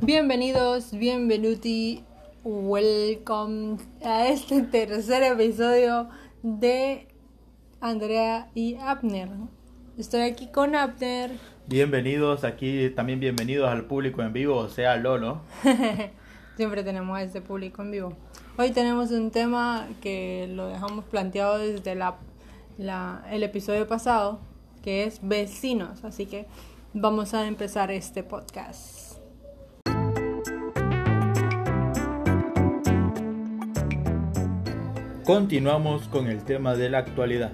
Bienvenidos, bienvenuti, welcome a este tercer episodio de Andrea y Abner. Estoy aquí con Abner. Bienvenidos aquí, también bienvenidos al público en vivo, o sea, Lolo. Siempre tenemos a este público en vivo. Hoy tenemos un tema que lo dejamos planteado desde la, la, el episodio pasado, que es vecinos. Así que vamos a empezar este podcast. Continuamos con el tema de la actualidad.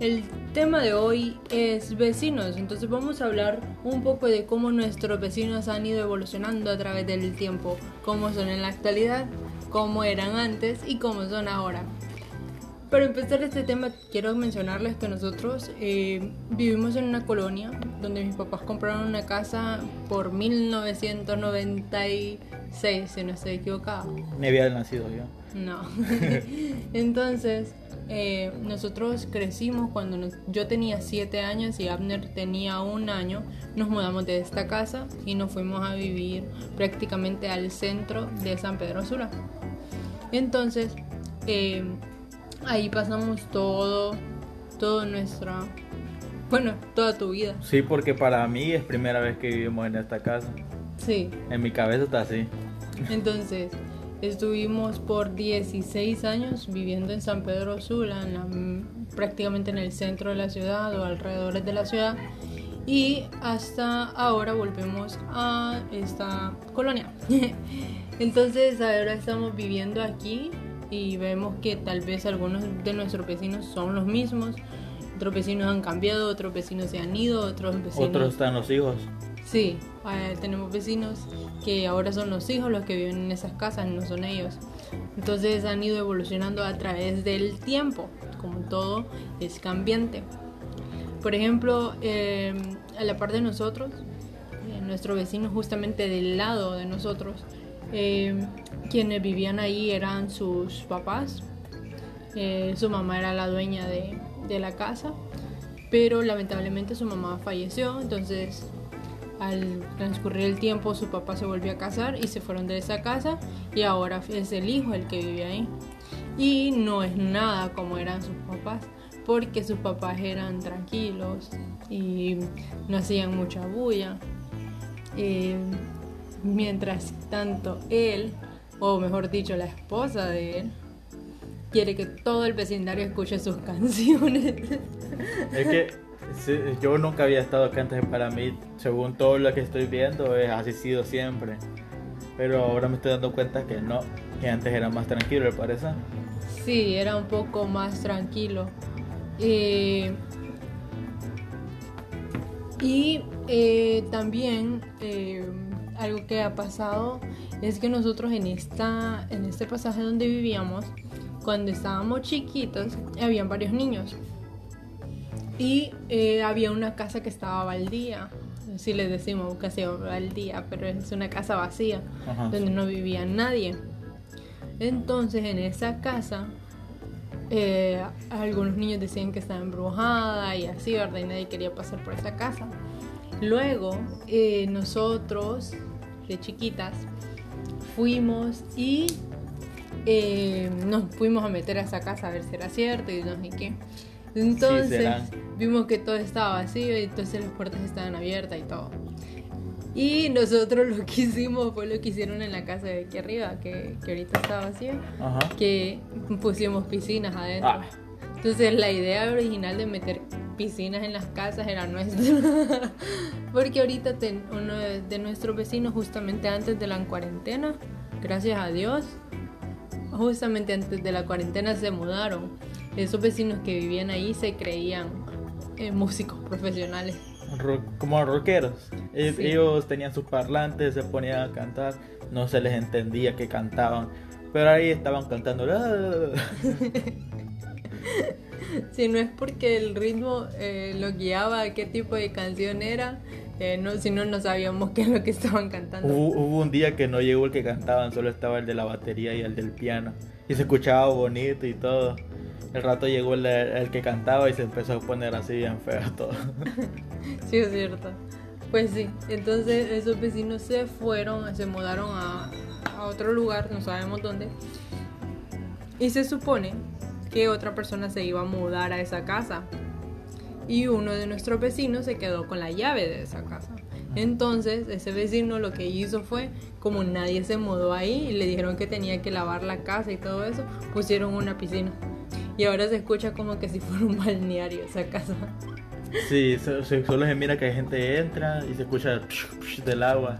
El tema de hoy es vecinos, entonces vamos a hablar un poco de cómo nuestros vecinos han ido evolucionando a través del tiempo, cómo son en la actualidad, cómo eran antes y cómo son ahora. Para empezar este tema quiero mencionarles que nosotros eh, vivimos en una colonia donde mis papás compraron una casa por 1996, si no estoy equivocado. Ni había nacido yo. No. Entonces, eh, nosotros crecimos cuando yo tenía 7 años y Abner tenía un año. Nos mudamos de esta casa y nos fuimos a vivir prácticamente al centro de San Pedro Sula. Entonces, eh, ahí pasamos todo, todo nuestra, bueno, toda tu vida. Sí, porque para mí es primera vez que vivimos en esta casa. Sí. En mi cabeza está así. Entonces, Estuvimos por 16 años viviendo en San Pedro Sula, prácticamente en el centro de la ciudad o alrededor de la ciudad. Y hasta ahora volvemos a esta colonia. Entonces ahora estamos viviendo aquí y vemos que tal vez algunos de nuestros vecinos son los mismos. Otros vecinos han cambiado, otros vecinos se han ido, otros vecinos... Otros están los hijos. Sí, tenemos vecinos que ahora son los hijos los que viven en esas casas, no son ellos. Entonces han ido evolucionando a través del tiempo, como todo es cambiante. Por ejemplo, eh, a la par de nosotros, eh, nuestro vecino justamente del lado de nosotros, eh, quienes vivían ahí eran sus papás, su mamá era la dueña de, de la casa, pero lamentablemente su mamá falleció, entonces al transcurrir el tiempo su papá se volvió a casar y se fueron de esa casa y ahora es el hijo el que vive ahí. Y no es nada como eran sus papás, porque sus papás eran tranquilos y no hacían mucha bulla. Eh, mientras tanto él, o mejor dicho la esposa de él, quiere que todo el vecindario escuche sus canciones. Es que yo nunca había estado acá antes para mí, según todo lo que estoy viendo, es así sido siempre. Pero ahora me estoy dando cuenta que no, que antes era más tranquilo, ¿le parece? Sí, era un poco más tranquilo. Eh, y eh, también eh, algo que ha pasado es que nosotros en, esta, en este pasaje donde vivíamos, cuando estábamos chiquitos, habían varios niños. Y eh, había una casa que estaba baldía, si le decimos casi baldía, pero es una casa vacía, donde no vivía nadie. Entonces en esa casa eh, algunos niños decían que estaba embrujada y así, ¿verdad? Y nadie quería pasar por esa casa. Luego eh, nosotros, de chiquitas, fuimos y nos fuimos a meter a esa casa a ver si era cierto y no sé qué. Entonces vimos que todo estaba vacío y entonces las puertas estaban abiertas y todo. Y nosotros lo que hicimos fue lo que hicieron en la casa de aquí arriba, que, que ahorita está vacía, que pusimos piscinas adentro. Ah. Entonces la idea original de meter piscinas en las casas era nuestra. Porque ahorita uno de nuestros vecinos, justamente antes de la cuarentena, gracias a Dios, justamente antes de la cuarentena se mudaron esos vecinos que vivían ahí se creían eh, músicos profesionales. como rockeros. Ellos, tenían sus parlantes, se ponían a cantar, no se les entendía que cantaban, pero ahí estaban cantando. si no es porque el ritmo eh, lo guiaba a qué tipo de canción era, eh, no, si no, no sabíamos qué es lo que estaban cantando. Hubo, un día que no llegó el que cantaban, solo estaba el de la batería y el del piano. Y se escuchaba bonito y todo. El rato llegó el, el que cantaba y se empezó a poner así bien feo todo. Sí, es cierto. Pues sí, entonces esos vecinos se fueron, se mudaron a, a otro lugar, no sabemos dónde. Y se supone que otra persona se iba a mudar a esa casa. Y uno de nuestros vecinos se quedó con la llave de esa casa. Entonces ese vecino lo que hizo fue, como nadie se mudó ahí y le dijeron que tenía que lavar la casa y todo eso, pusieron una piscina. Y ahora se escucha como que si fuera un balneario esa casa. Sí, so- so- solo se mira que gente entra y se escucha del agua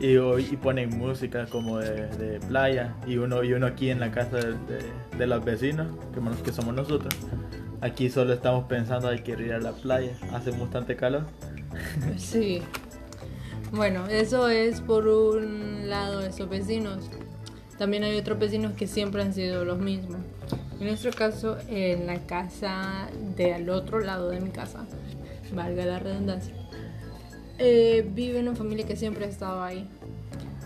y, y ponen música como de, de playa y uno y uno aquí en la casa de, de- de los vecinos, que, que somos nosotros. Aquí solo estamos pensando hay que ir a la playa, hace bastante calor. Sí. Bueno, eso es por un lado de esos vecinos. También hay otros vecinos que siempre han sido los mismos. En nuestro caso, en la casa del otro lado de mi casa, valga la redundancia, eh, vive una familia que siempre ha estado ahí.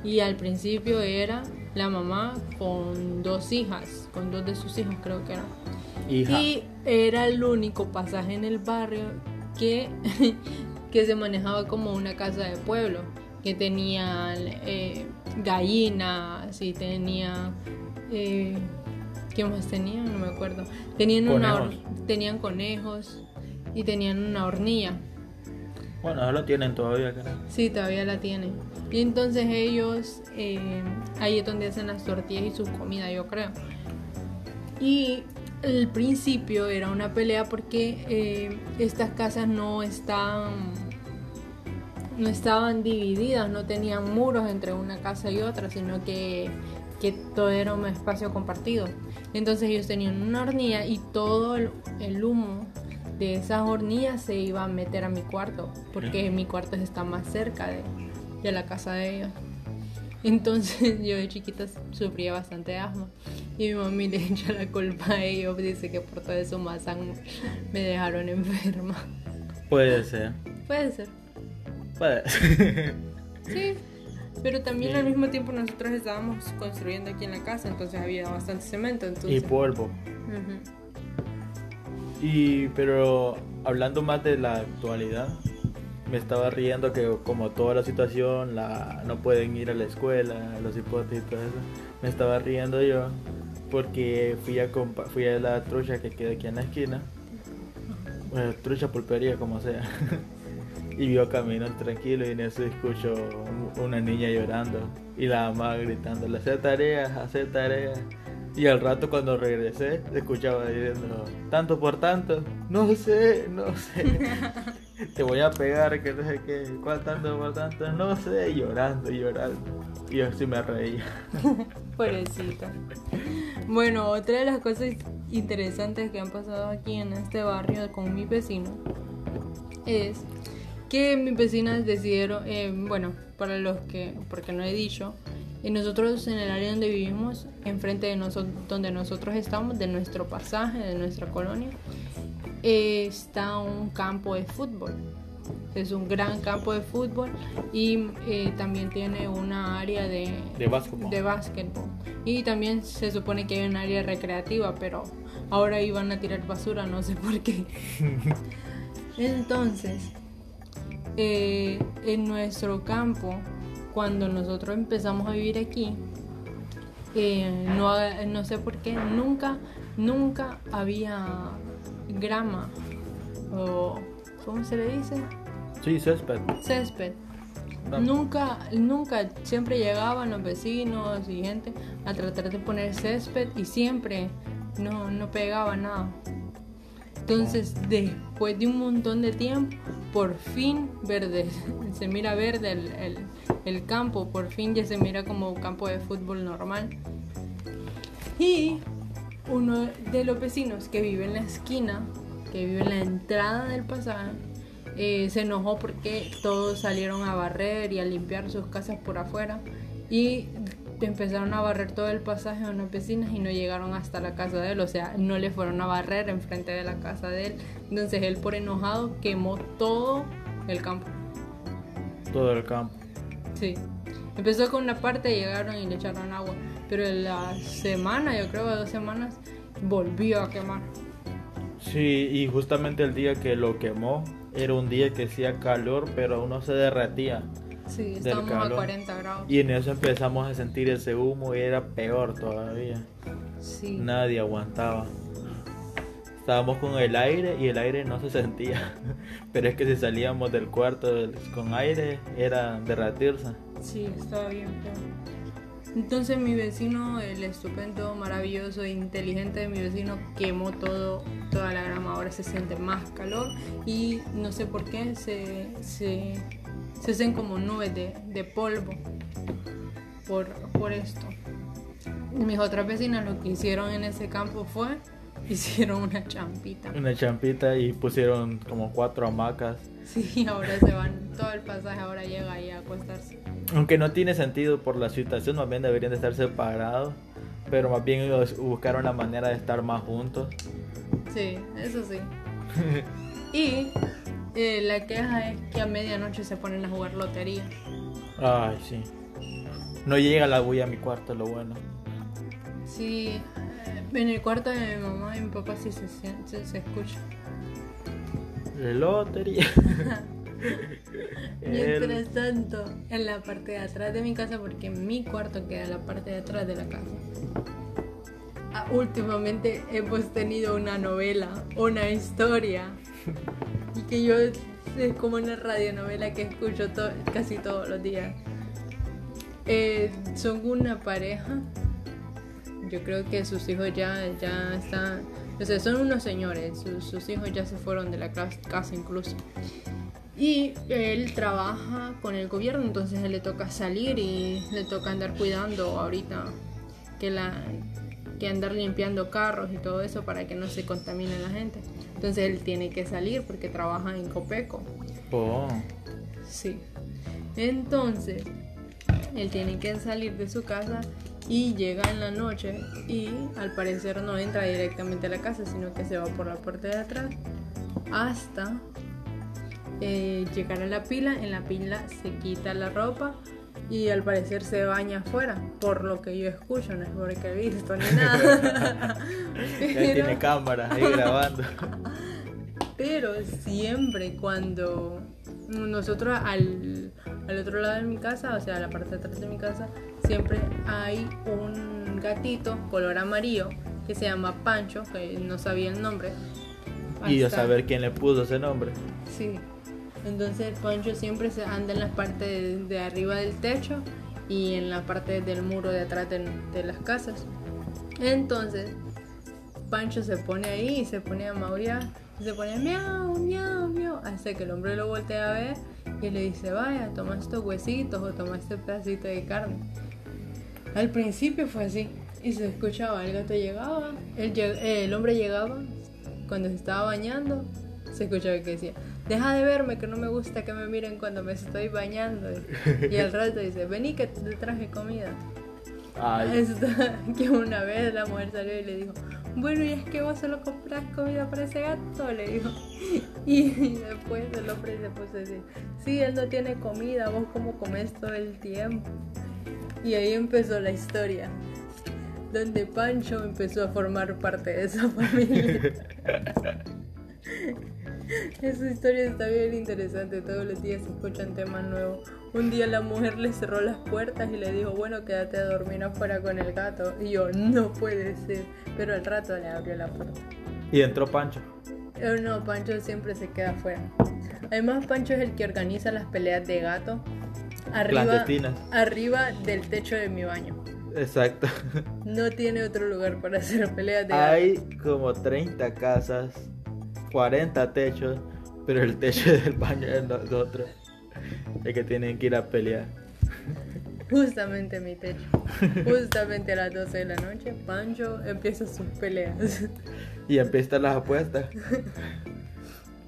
Y al principio era la mamá con dos hijas, con dos de sus hijos creo que era. Hija, Y era el único pasaje en el barrio que, que se manejaba como una casa de pueblo, que tenían eh, gallinas y tenía... Eh, ¿Qué más tenían? No me acuerdo. Tenían, una tenían conejos y tenían una hornilla. Bueno, lo tienen todavía, creo. Sí, todavía la tienen. Y entonces ellos, eh, ahí es donde hacen las tortillas y su comida, yo creo. Y al principio era una pelea porque eh, estas casas no están no estaban divididas, no tenían muros entre una casa y otra, sino que, que todo era un espacio compartido. Entonces ellos tenían una hornilla y todo el, el humo de esas hornillas se iba a meter a mi cuarto, porque mi cuarto está más cerca de, de la casa de ellos. Entonces yo de chiquita sufría bastante asma y mi mami le echa la culpa a ellos, dice que por todo eso más me dejaron enferma. Puede ser. Puede ser. Puede ser. Sí, pero también Sí. al mismo tiempo nosotros estábamos construyendo aquí en la casa, entonces había bastante cemento. y Entonces, polvo. Ujú. Y pero hablando más de la actualidad, me estaba riendo que como toda la situación, la no pueden ir a la escuela, los hipotes y todo eso, me estaba riendo yo porque fui a fui a la trucha que queda aquí en la esquina, bueno, trucha pulpería como sea, y vio camino tranquilo y en eso escucho un- una niña llorando y la mamá gritándole hacer tareas, hacer tareas. Y al rato cuando regresé, escuchaba diciendo, tanto por tanto, no sé, no sé, te voy a pegar, que no sé qué, ¿cuál tanto por tanto? No sé, y llorando, y llorando. Y yo sí me reía. Pobrecita. Bueno, otra de las cosas interesantes que han pasado aquí en este barrio con mi vecino es que mis vecinas decidieron, eh, bueno, para los que, porque no he dicho, eh, nosotros en el área donde vivimos, enfrente de nosotros, donde nosotros estamos, de nuestro pasaje, de nuestra colonia, eh, está un campo de fútbol. Es un gran campo de fútbol y eh, también tiene una área de, De básquetbol. de básquetbol. Y también se supone que hay un área recreativa, pero ahora iban a tirar basura, no sé por qué. Entonces, eh, en nuestro campo, cuando nosotros empezamos a vivir aquí, eh, no, no sé por qué, nunca, nunca había grama o, ¿cómo se le dice? Sí, césped. Césped. No. Nunca, nunca, siempre llegaban los vecinos y gente a tratar de poner césped y siempre no, no pegaba nada. Entonces, después de un montón de tiempo, por fin verde, se mira verde el, el- campo, por fin ya se mira como campo de fútbol normal. Y uno de los vecinos que vive en la esquina, que vive en la entrada del pasaje, eh, se enojó porque todos salieron a barrer y a limpiar sus casas por afuera y empezaron a barrer todo el pasaje a unas vecinas y no llegaron hasta la casa de él, o sea, no le fueron a barrer enfrente de la casa de él. Entonces él por enojado quemó todo el campo. Todo el campo. Sí. Empezó con una parte, llegaron y le echaron agua. Pero en la semana, yo creo, dos semanas, volvió a quemar. Sí, y justamente el día que lo quemó era un día que hacía calor, pero uno se derretía. Sí, estábamos a calor. 40 grados. Y en eso empezamos a sentir ese humo y era peor todavía. Sí. Nadie aguantaba. Estábamos con el aire y el aire no se sentía. Pero es que si salíamos del cuarto con aire era derretirse. Sí, estaba bien feo. Entonces mi vecino, el estupendo, maravilloso inteligente de mi vecino, quemó todo, toda la grama. Ahora se siente más calor y no sé por qué se, se, se hacen como nubes de, de polvo por, por esto. Mis otras vecinas lo que hicieron en ese campo fue, hicieron una champita. Una champita y pusieron como cuatro hamacas. Sí, ahora se van, todo el pasaje ahora llega ahí a acostarse. Aunque no tiene sentido por la situación, más bien deberían de estar separados. Pero más bien ellos buscaron la manera de estar más juntos. Sí, eso sí. Y eh, la queja es que a medianoche se ponen a jugar lotería. Ay, sí. No llega la bulla a mi cuarto, lo bueno. Sí, en el cuarto de mi mamá y mi papá sí se, se, se escucha. La lotería. Mientras tanto, en la parte de atrás de mi casa, porque mi cuarto queda en la parte de atrás de la casa. Ah, últimamente hemos tenido una novela, una historia, y que yo es como una radionovela que escucho casi todos los días. Eh, son una pareja, yo creo que sus hijos ya, ya están, o sea, son unos señores, sus, hijos ya se fueron de la casa incluso. Y él trabaja con el gobierno, entonces él le toca salir y le toca andar cuidando ahorita que la que andar limpiando carros y todo eso para que no se contamine la gente. Entonces él tiene que salir porque trabaja en Copeco. Oh, Sí. Entonces, él tiene que salir de su casa y llega en la noche y al parecer no entra directamente a la casa, sino que se va por la puerta de atrás hasta eh, llegar a la pila. En la pila se quita la ropa y al parecer se baña afuera, por lo que yo escucho, no es porque he visto ni nada. ya Pero- tiene cámara ahí grabando. pero siempre cuando nosotros al, al otro lado de mi casa, o sea, a la parte de atrás de mi casa, siempre hay un gatito color amarillo que se llama Pancho, que no sabía el nombre. Y yo saber quién le puso ese nombre. Sí. Entonces Pancho siempre se anda en la parte de, de arriba del techo y en la parte del muro de atrás de, de las casas. Entonces Pancho se pone ahí y se pone a maullar y se pone miau, miau, miau, hasta que el hombre lo voltea a ver y le dice, vaya, toma estos huesitos o toma este pedacito de carne. Al principio fue así y se escuchaba, el gato llegaba, el, el hombre llegaba cuando se estaba bañando, se escuchaba que decía, deja de verme que no me gusta que me miren cuando me estoy bañando. Y al rato dice, vení que te traje comida. Ay, que una vez la mujer salió y le dijo, bueno, y es que vos solo compras comida para ese gato, le dijo. Y después el hombre se puso a decir, sí, él no tiene comida, vos como comes todo el tiempo. Y ahí empezó la historia, donde Pancho empezó a formar parte de esa familia. Esa historia está bien interesante, todos los días se escuchan temas nuevos. Un día la mujer le cerró las puertas y le dijo, bueno, quédate a dormir afuera con el gato. Y yo, no puede ser. Pero al rato le abrió la puerta. y entró Pancho. Pero no, Pancho siempre se queda afuera. Además, Pancho es el que organiza las peleas de gato arriba, arriba del techo de mi baño. Exacto. No tiene otro lugar para hacer peleas de gato. Hay como 30 casas, 40 techos, pero el techo del baño es nosotros. Es que tienen que ir a pelear. Justamente mi techo. Justamente a las 12 de la noche, Pancho empieza sus peleas. Y empiezan las apuestas.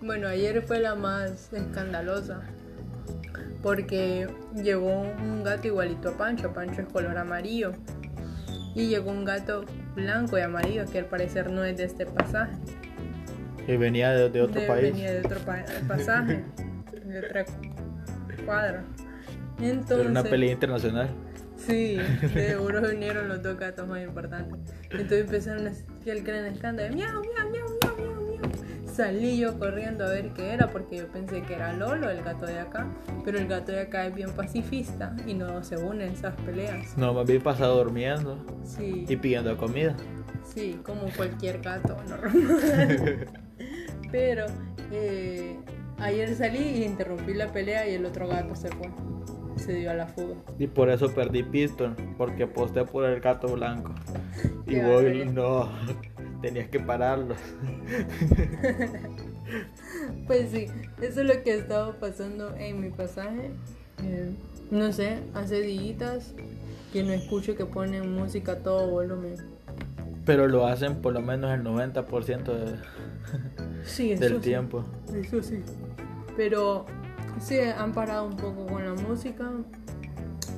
Bueno, ayer fue la más escandalosa. Porque llegó un gato igualito a Pancho. Pancho es color amarillo. Y llegó un gato blanco y amarillo que al parecer no es de este pasaje. Y venía de, de otro De- país. Venía de otro pa- pasaje. De otra cuadra. Entonces. Era una pelea internacional. Sí, de seguro vinieron los dos gatos más importantes. Entonces empezaron a que el gran escándalo, miau, miau, miau, miau, miau, miau. Salí yo corriendo a ver qué era porque yo pensé que era Lolo, el gato de acá. Pero el gato de acá es bien pacifista y no se une en esas peleas. No, más bien pasado durmiendo Sí, y pidiendo comida. sí, como cualquier gato normal. Pero eh, ayer salí y interrumpí la pelea y el otro gato se fue. Se dio a la fuga. Y por eso perdí Piston, porque aposté por el gato blanco. Y voy, no, tenías que pararlo. Pues sí, eso es lo que ha estado pasando en mi pasaje. Eh, no sé, hace días que no escucho que ponen música a todo volumen. Pero lo hacen por lo menos el 90% de- Sí, eso del sí, tiempo. Eso sí. Pero sí, han parado un poco con la música.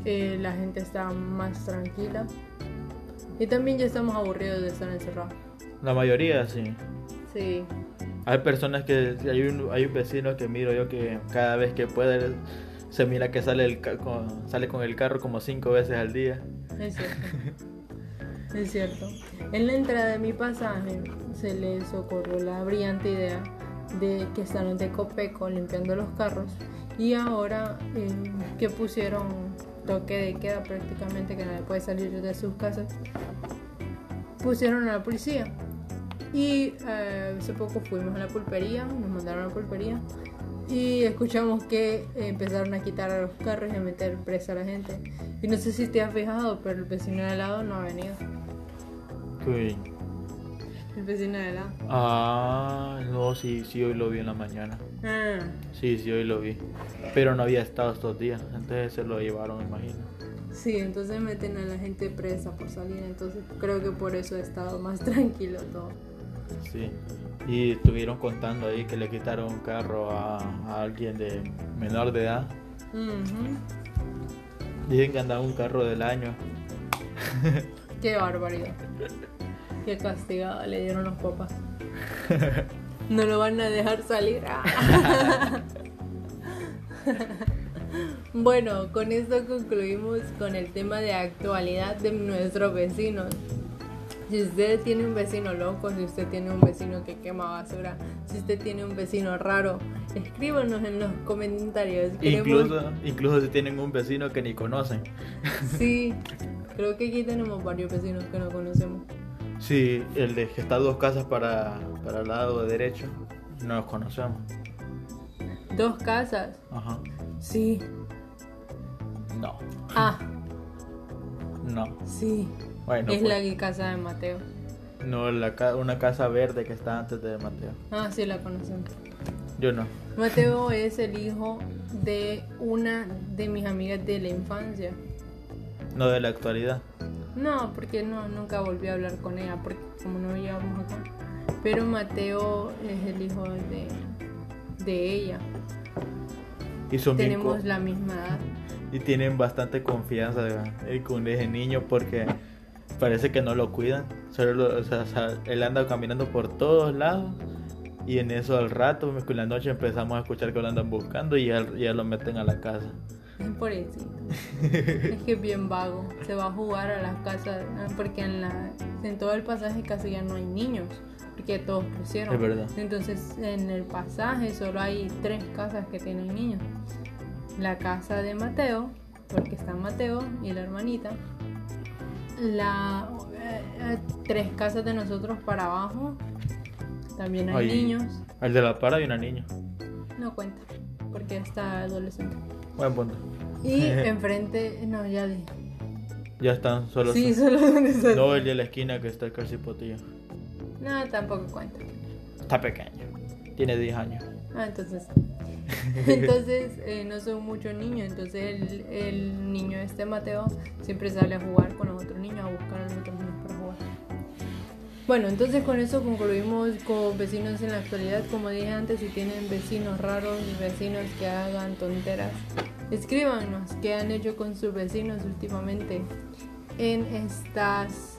Eh, la gente está más tranquila. Y también ya estamos aburridos de estar encerrados. La mayoría sí. Sí, Hay personas que, hay un, hay un vecino que miro yo que cada vez que puede se mira que sale, el, sale con el carro como cinco veces al día. es cierto. es cierto. En la entrada de mi pasaje se les ocurrió la brillante idea de que están de Copeco limpiando los carros y ahora eh, que pusieron toque de queda prácticamente que nadie puede salir de sus casas pusieron a la policía. Y eh, hace poco fuimos a la pulpería nos mandaron a la pulpería y escuchamos que empezaron a quitar a los carros y a meter presa a la gente. Y no sé si te has fijado pero el vecino de al lado no ha venido Uy. el vecino de lado Ah, no, sí, sí, hoy lo vi en la mañana. ah, Sí, sí, hoy lo vi. Pero no había estado estos días. Entonces se lo llevaron, me imagino. sí entonces meten a la gente presa por salir entonces creo que por eso ha estado más tranquilo todo Sí. Y estuvieron contando ahí que le quitaron un carro a, a alguien de menor de edad. Ujú. Dicen que andaba un carro del año. Qué barbaridad. Qué castigada le dieron los papás. No lo van a dejar salir. Ah. Bueno, con esto concluimos con el tema de actualidad de nuestros vecinos. Si usted tiene un vecino loco, si usted tiene un vecino que quema basura, si usted tiene un vecino raro, escríbanos en los comentarios. Queremos- Incluso, incluso si tienen un vecino que ni conocen. Sí, creo que aquí tenemos varios vecinos que no conocemos. Sí, el de que está dos casas para, para el lado derecho. No los conocemos. Dos casas. Ajá. Sí. No, Ah, no. sí. Bueno, es pues, la casa de Mateo. no, la, ca- una casa verde que está antes de Mateo. Ah, sí, la conocemos. Yo no. Mateo es el hijo de una de mis amigas de la infancia. No de la actualidad. No, porque no, nunca volví a hablar con ella, porque como no llevamos acá. Pero Mateo es el hijo de, de ella. Y son Tenemos la misma edad. y tienen bastante confianza con ese niño porque parece que no lo cuidan. Solo lo- o sea, o sea, él anda caminando por todos lados y en eso al rato, en la noche empezamos a escuchar que lo andan buscando y ya, ya lo meten a la casa. Es por eso. es que es bien vago. Se va a jugar a las casas porque en, la, en todo el pasaje casi ya no hay niños. Porque todos crecieron. Es verdad. Entonces en el pasaje solo hay tres casas que tienen niños. La casa de Mateo, porque está Mateo y la hermanita. La eh, eh, tres casas de nosotros para abajo. También hay niños. El de la para y una niña. No cuenta. Porque está adolescente. Buen punto. Y enfrente, no, ya dije. Ya están, solo Sí, son- solo donde está. No, el de la esquina que está casi potillo. No, tampoco cuenta. Está pequeño. Tiene 10 años. Ah, entonces. Entonces, eh, no son muchos niños. Entonces, el, el niño este Mateo siempre sale a jugar con los otros niños, a buscar a los otros niños. Bueno, entonces con eso concluimos con vecinos en la actualidad. Como dije antes, si tienen vecinos raros y vecinos que hagan tonteras, escríbanos qué han hecho con sus vecinos últimamente en estas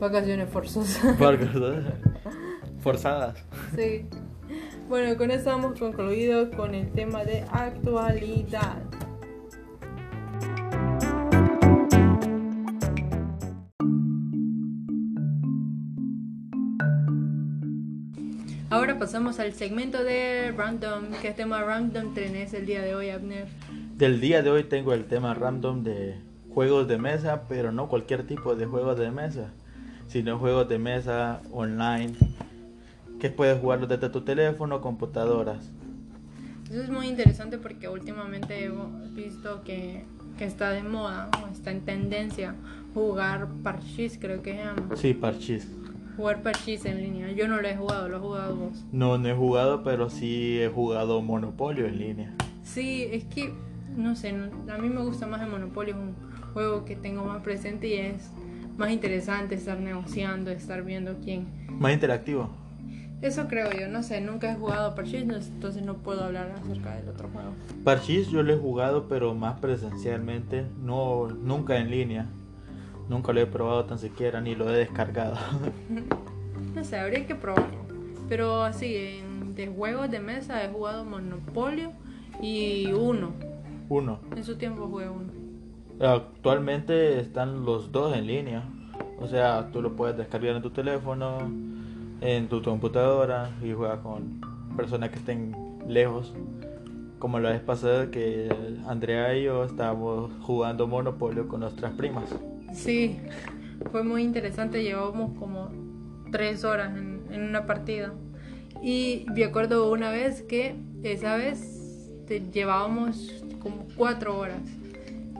vacaciones forzosas. Forzadas. Sí. Bueno, con eso hemos concluido con el tema de actualidad. Pasamos al segmento de Random. ¿Qué tema random tenés el día de hoy, Abner? Del día de hoy tengo el tema random de juegos de mesa, pero no cualquier tipo de juegos de mesa, sino juegos de mesa online que puedes jugar desde tu teléfono o computadoras. Eso es muy interesante porque últimamente he visto que, que está de moda, o está en tendencia jugar parchís, creo que se llama. Sí, parchís. Jugar parchís en línea. Yo no lo he jugado, lo he jugado vos. No, no he jugado, pero sí he jugado Monopolio en línea. Sí, es que, no sé, a mí me gusta más el Monopolio, es un juego que tengo más presente y es más interesante estar negociando, estar viendo quién. Más interactivo. Eso creo yo, no sé, nunca he jugado parchís, entonces no puedo hablar acerca del otro juego. Parchís yo lo he jugado, pero más presencialmente, no, nunca en línea. Nunca lo he probado tan siquiera, ni lo he descargado. No sé, habría que probarlo. Pero así, en- de juegos de mesa he jugado Monopolio y uno. Uno. En su tiempo jugué uno. Actualmente están los dos en línea. O sea, tú lo puedes descargar en tu teléfono, en tu computadora y juegas con personas que estén lejos. Como la vez pasada que Andrea y yo estábamos jugando Monopolio con nuestras primas. Sí, fue muy interesante. Llevábamos como tres horas en, en una partida. Y me acuerdo una vez que esa vez te llevábamos como cuatro horas.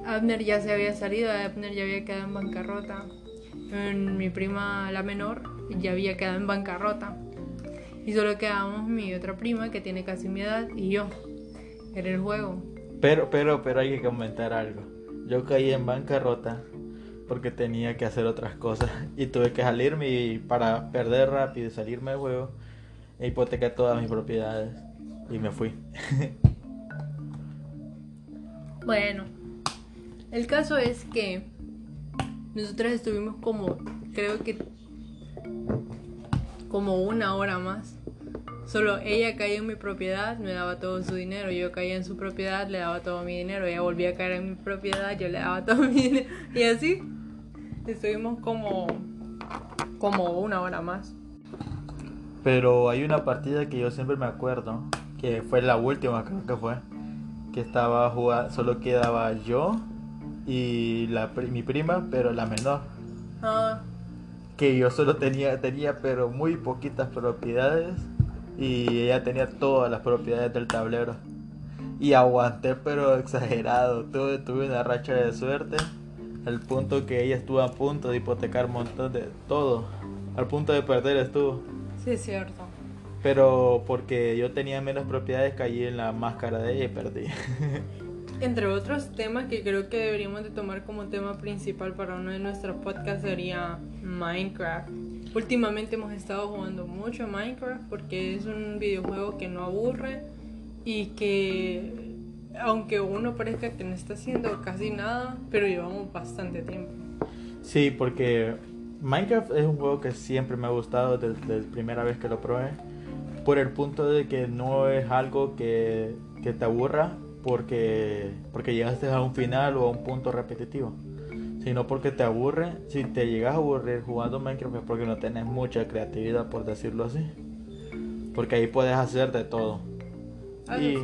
Abner ya se había salido, Abner ya había quedado en bancarrota. Mi prima, la menor, ya había quedado en bancarrota. Y solo quedábamos mi otra prima, que tiene casi mi edad, y yo. Era el juego. Pero, pero, pero hay que comentar algo. Yo caí en bancarrota porque tenía que hacer otras cosas y tuve que salirme y para perder rápido y salirme del juego, hipotequé todas mis propiedades y me fui. Bueno, el caso es que nosotros estuvimos como, creo que como una hora más. Solo ella caía en mi propiedad, me daba todo su dinero. Yo caía en su propiedad, le daba todo mi dinero. Ella volvía a caer en mi propiedad, yo le daba todo mi dinero. Y así estuvimos como, como una hora más. Pero hay una partida que yo siempre me acuerdo, que fue la última creo que fue, que estaba jugando, solo quedaba yo y la, mi prima, pero la menor. Ah, que yo solo tenía, tenía pero muy poquitas propiedades y ella tenía todas las propiedades del tablero. Y aguanté pero exagerado, tuve, tuve una racha de suerte, al punto que ella estuvo a punto de hipotecar un montón de todo, al punto de perder estuvo. sí es cierto. Pero porque yo tenía menos propiedades caí en la máscara de ella y perdí. Entre otros temas que creo que deberíamos de tomar como tema principal para uno de nuestros podcasts sería Minecraft. Últimamente hemos estado jugando mucho Minecraft porque es un videojuego que no aburre y que aunque uno parezca que no está haciendo casi nada, pero llevamos bastante tiempo. Sí, porque Minecraft es un juego que siempre me ha gustado desde, la primera vez que lo probé. Por el punto de que no es algo que, que te aburra porque, porque llegaste a un final o a un punto repetitivo. Sino porque te aburre. Si te llegas a aburrir jugando Minecraft es porque no tienes mucha creatividad, por decirlo así. Porque ahí puedes hacer de todo. Y.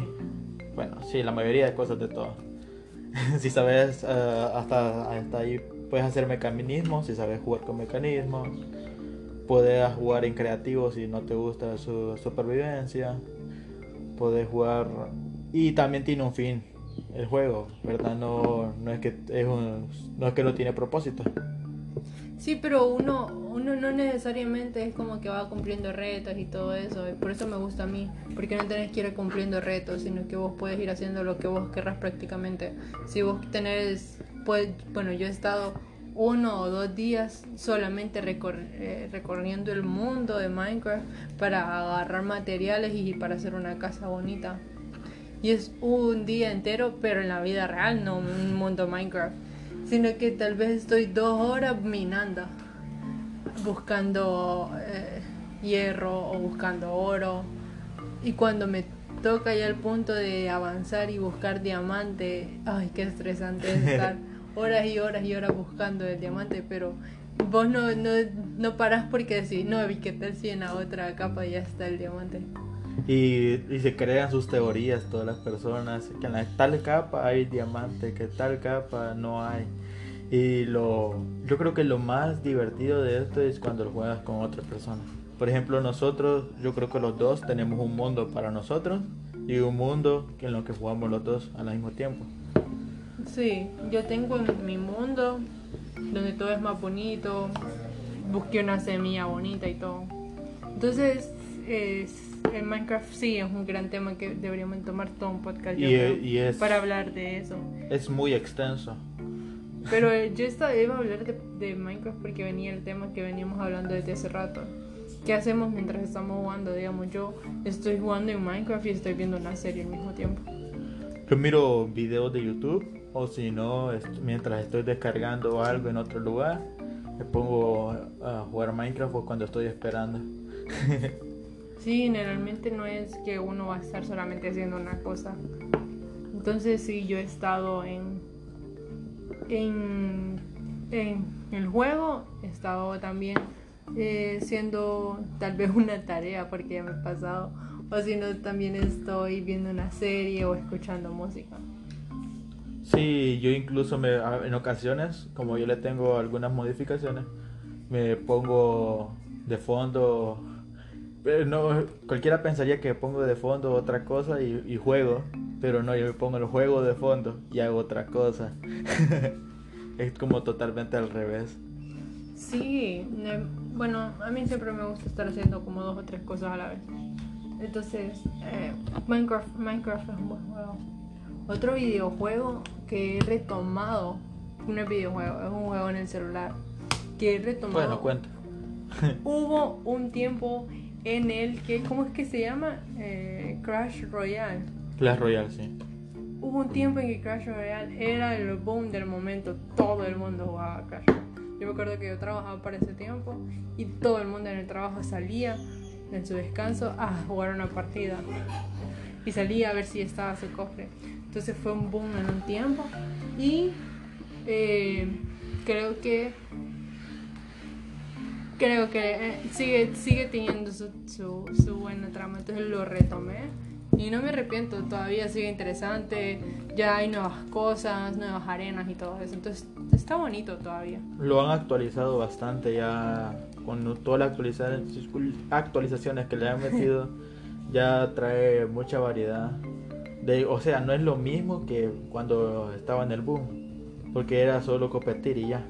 bueno, sí, la mayoría de cosas de todo. si sabes, eh, hasta, hasta ahí puedes hacer mecanismos, si sabes jugar con mecanismos. Puedes jugar en creativo si no te gusta su supervivencia. Puedes jugar... Y también tiene un fin el juego, ¿verdad? No, no, es, que es un- no es que no tiene propósito. Sí, pero uno, uno no necesariamente es como que va cumpliendo retos y todo eso. Y por eso me gusta a mí. Porque no tenés que ir cumpliendo retos, sino que vos puedes ir haciendo lo que vos querrás prácticamente. Si vos tenés, pues, bueno, yo he estado uno o dos días solamente recor- eh, recorriendo el mundo de Minecraft para agarrar materiales y para hacer una casa bonita. Y es un día entero, pero en la vida real, no un mundo Minecraft. Sino que tal vez estoy dos horas minando, buscando eh, hierro o buscando oro. Y cuando me toca ya el punto de avanzar y buscar diamante, ay, qué estresante es estar horas y horas y horas buscando el diamante, pero vos no, no, no paras porque decís, no, vi que tal si en la otra capa ya está el diamante. Y, y se crean sus teorías todas las personas, que en la tal capa hay diamante, que tal capa no hay. Y lo, yo creo que lo más divertido de esto es cuando lo juegas con otras personas. Por ejemplo, nosotros, yo creo que los dos tenemos un mundo para nosotros y un mundo en lo que jugamos los dos al mismo tiempo. Sí, yo tengo mi mundo donde todo es más bonito, busqué una semilla bonita y todo. Entonces, es, el Minecraft sí es un gran tema que deberíamos tomar todo un podcast Y, creo, y es, para hablar de eso. es muy extenso. Pero eh, yo estaba, iba a hablar de, de Minecraft porque venía el tema que veníamos hablando desde hace rato. ¿Qué hacemos mientras estamos jugando? Digamos, yo estoy jugando en Minecraft y estoy viendo una serie al mismo tiempo. Yo miro videos de YouTube o si no, est- mientras estoy descargando algo en otro lugar, me pongo a jugar Minecraft o cuando estoy esperando. Sí, generalmente no es que uno va a estar solamente haciendo una cosa. Entonces sí, yo he estado en, en, en el juego, he estado también eh, haciendo tal vez una tarea porque ya me he pasado, o si no también estoy viendo una serie o escuchando música. Sí, yo incluso me, en ocasiones, como yo le tengo algunas modificaciones, me pongo de fondo. Eh, No, cualquiera pensaría que pongo de fondo otra cosa y, y juego, pero no, yo me pongo el juego de fondo y hago otra cosa. es como totalmente al revés. Sí, bueno, a mí siempre me gusta estar haciendo como dos o tres cosas a la vez. Entonces, eh, Minecraft, Minecraft es un buen juego. Otro videojuego que he retomado, no es videojuego, es un juego en el celular, que he retomado. Bueno, cuenta. Hubo un tiempo en el que, ¿cómo es que se llama? Eh, Crash Royale. Clash Royale, sí. Hubo un tiempo en que Crash Royale era el boom del momento. Todo el mundo jugaba a Crash. Yo me acuerdo que yo trabajaba para ese tiempo y todo el mundo en el trabajo salía en su descanso a jugar una partida. Y salía a ver si estaba su cofre. Entonces fue un boom en un tiempo. Y eh, creo que creo que eh, sigue, sigue teniendo su, su, su buena trama. Entonces lo retomé y no me arrepiento. Todavía sigue interesante. Ya hay nuevas cosas, nuevas arenas y todo eso. Entonces está bonito todavía. Lo han actualizado bastante ya con todas las actualiza- actualizaciones que le han metido. ya trae mucha variedad. De, o sea, no es lo mismo que cuando estaba en el boom, porque era solo competir y ya.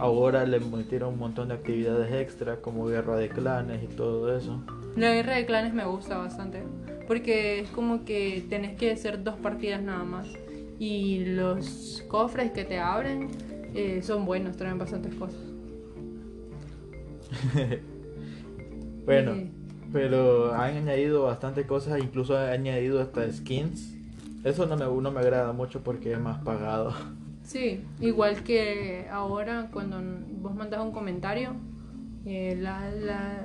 Ahora le metieron un montón de actividades extra como guerra de clanes y todo eso. La guerra de clanes me gusta bastante. Porque es como que tenés que hacer dos partidas nada más. Y los cofres que te abren eh, son buenos, traen bastantes cosas. bueno, Sí. pero han añadido bastantes cosas, incluso han añadido hasta skins. Eso no me, no me agrada mucho porque es más pagado. Sí, igual que ahora cuando vos mandas un comentario, eh, la, la,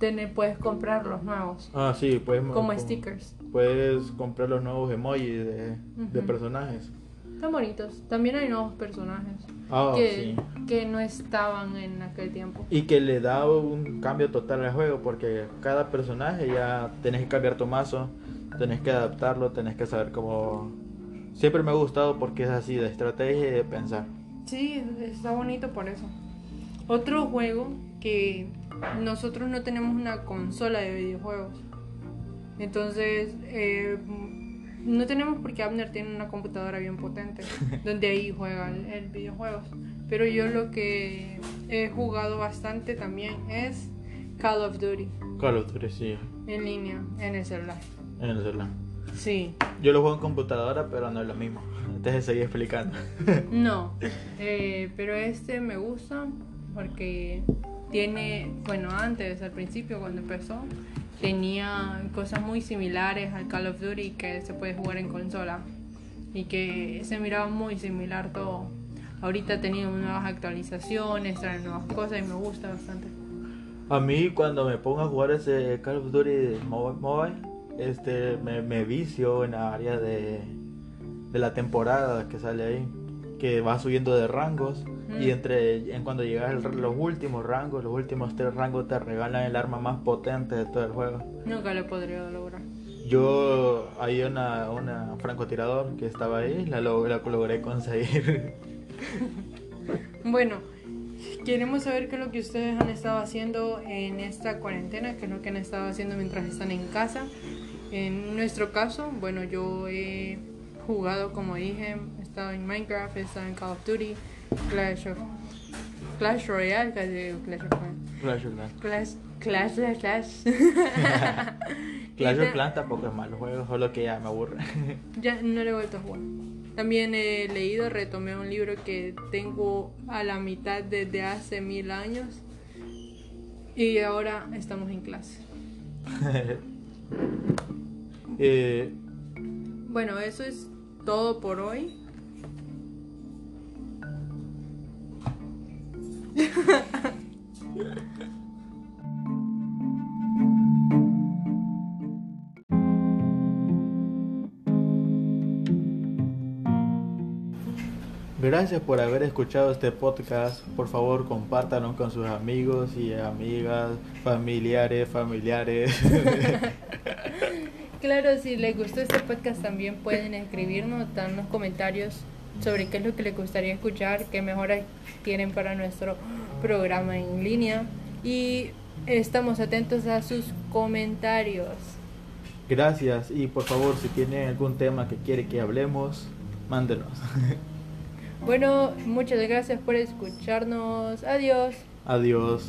tener- puedes comprar los nuevos, Ah, sí, puedes, como com- stickers. puedes comprar los nuevos emojis de, personajes. Están bonitos. También hay nuevos personajes Ah, que, sí. que no estaban en aquel tiempo. Y que le da un cambio total al juego porque cada personaje ya tenés que cambiar tu mazo, tenés que adaptarlo, tenés que saber cómo... Siempre me ha gustado porque es así, de estrategia y de pensar. Sí, está bonito por eso. Otro juego que nosotros no tenemos una consola de videojuegos. Entonces, eh, no tenemos porque Abner tiene una computadora bien potente donde ahí juega el, el videojuegos. Pero yo lo que he jugado bastante también es Call of Duty Call of Duty, sí, en línea, en el celular. en el celular. Sí. Yo lo juego en computadora, pero no es lo mismo. Entonces seguí explicando. No, eh, pero este me gusta porque tiene, bueno, antes, al principio, cuando empezó, tenía cosas muy similares al Call of Duty que se puede jugar en consola y que se miraba muy similar todo. Ahorita ha tenido nuevas actualizaciones, trae nuevas cosas y me gusta bastante. A mí cuando me pongo a jugar ese Call of Duty mo- Mobile, este, me, me vicio en la área de, de la temporada que sale ahí. que va subiendo de rangos y Mm. entre en cuando llegas los últimos rangos, los últimos tres rangos te regalan el arma más potente de todo el juego. Nunca lo podría lograr. Yo hay una, una francotirador que estaba ahí, la, log- la logré conseguir. Bueno, queremos saber qué es lo que ustedes han estado haciendo en esta cuarentena, qué es lo que han estado haciendo mientras están en casa. En nuestro caso, bueno, yo he jugado, como dije, he estado en Minecraft, he estado en Call of Duty, Clash of Clash Royale, Clash of Clans. Clash of Clans. Clash Clash Clash Clash. Of Clans tampoco es malo juego, solo que ya me aburre. Ya no le he vuelto a jugar. También he leído, retomé un libro que tengo a la mitad desde hace mil años. Y ahora estamos en clase. Eh, Bueno, eso es todo por hoy. Gracias por haber escuchado este podcast. Por favor, compártanlo con sus amigos y amigas, familiares, familiares. Claro, si les gustó este podcast también pueden escribirnos, darnos comentarios sobre qué es lo que les gustaría escuchar, qué mejoras tienen para nuestro programa en línea. Y estamos atentos a sus comentarios. Gracias y por favor, si tienen algún tema que quiere que hablemos, mándenos. Bueno, muchas gracias por escucharnos. Adiós. Adiós.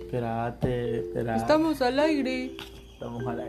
Espérate, espérate. Estamos al aire. どうもまだ